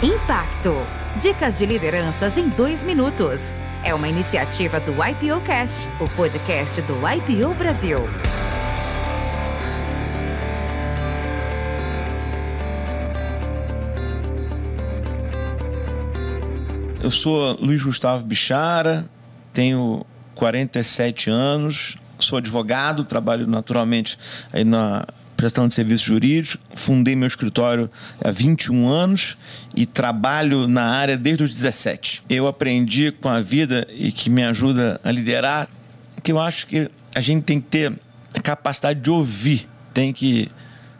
Impacto. Dicas de lideranças em dois minutos. É uma iniciativa do IPO Cast, o podcast do IPO Brasil. Eu sou Luiz Gustavo Bichara, tenho 47 anos, sou advogado, trabalho naturalmente aí na prestação de serviços jurídicos, fundei meu escritório há 21 anos e trabalho na área desde os 17. Eu aprendi com a vida e que me ajuda a liderar, que eu acho que a gente tem que ter a capacidade de ouvir, tem que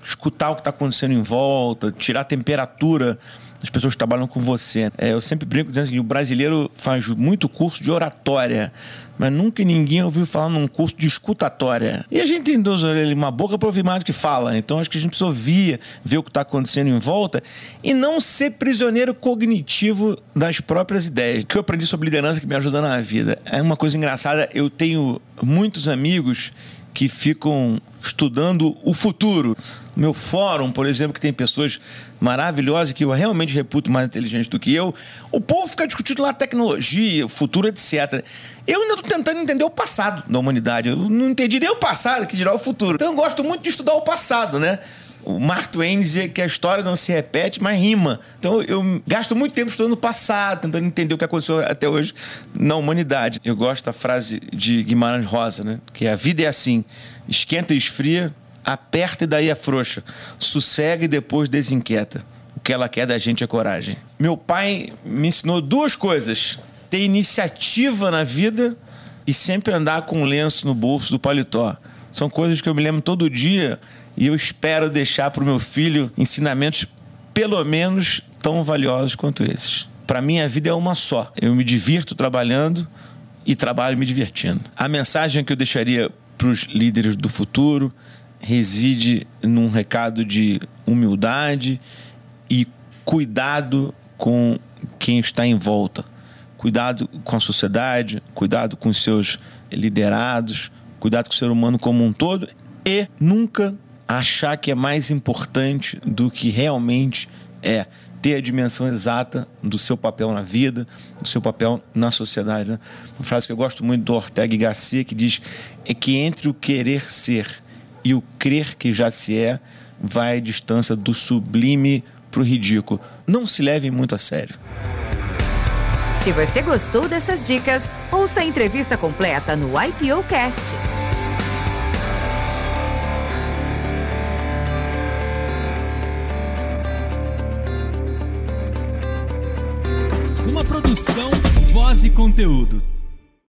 escutar o que está acontecendo em volta, tirar a temperatura das pessoas que trabalham com você. É, eu sempre brinco dizendo que o brasileiro faz muito curso de oratória, mas nunca ninguém ouviu falar num curso de escutatória. E a gente tem duas orelhas uma boca para ouvir mais do que fala. Então acho que a gente precisa ouvir, ver o que está acontecendo em volta e não ser prisioneiro cognitivo das próprias ideias. O que eu aprendi sobre liderança que me ajuda na vida. É uma coisa engraçada, eu tenho muitos amigos que ficam estudando o futuro. Meu fórum, por exemplo, que tem pessoas maravilhosas que eu realmente reputo mais inteligentes do que eu, o povo fica discutindo lá tecnologia, futuro, etc. Eu ainda estou tentando entender o passado da humanidade. Eu não entendi nem o passado, que dirá o futuro. Então eu gosto muito de estudar o passado, né? O Mark Twain dizia que a história não se repete, mas rima. Então eu gasto muito tempo estudando o passado, tentando entender o que aconteceu até hoje na humanidade. Eu gosto da frase de Guimarães Rosa, né? Que a vida é assim: esquenta e esfria, aperta e daí afrouxa, sossega e depois desinquieta. O que ela quer da gente é coragem. Meu pai me ensinou duas coisas: ter iniciativa na vida e sempre andar com um lenço no bolso do paletó. São coisas que eu me lembro todo dia e eu espero deixar para o meu filho ensinamentos pelo menos tão valiosos quanto esses. Para mim, a vida é uma só. Eu me divirto trabalhando e trabalho me divertindo. A mensagem que eu deixaria para os líderes do futuro reside num recado de humildade e cuidado com quem está em volta. Cuidado com a sociedade, cuidado com os seus liderados, cuidado com o ser humano como um todo e nunca achar que é mais importante do que realmente é ter a dimensão exata do seu papel na vida, do seu papel na sociedade. Né? Uma frase que eu gosto muito do Ortega y Gasset que diz é que entre o querer ser e o crer que já se é, vai a distância do sublime para o ridículo. Não se leve muito a sério. Se você gostou dessas dicas, ouça a entrevista completa no IPO Cast. Uma produção, voz e conteúdo.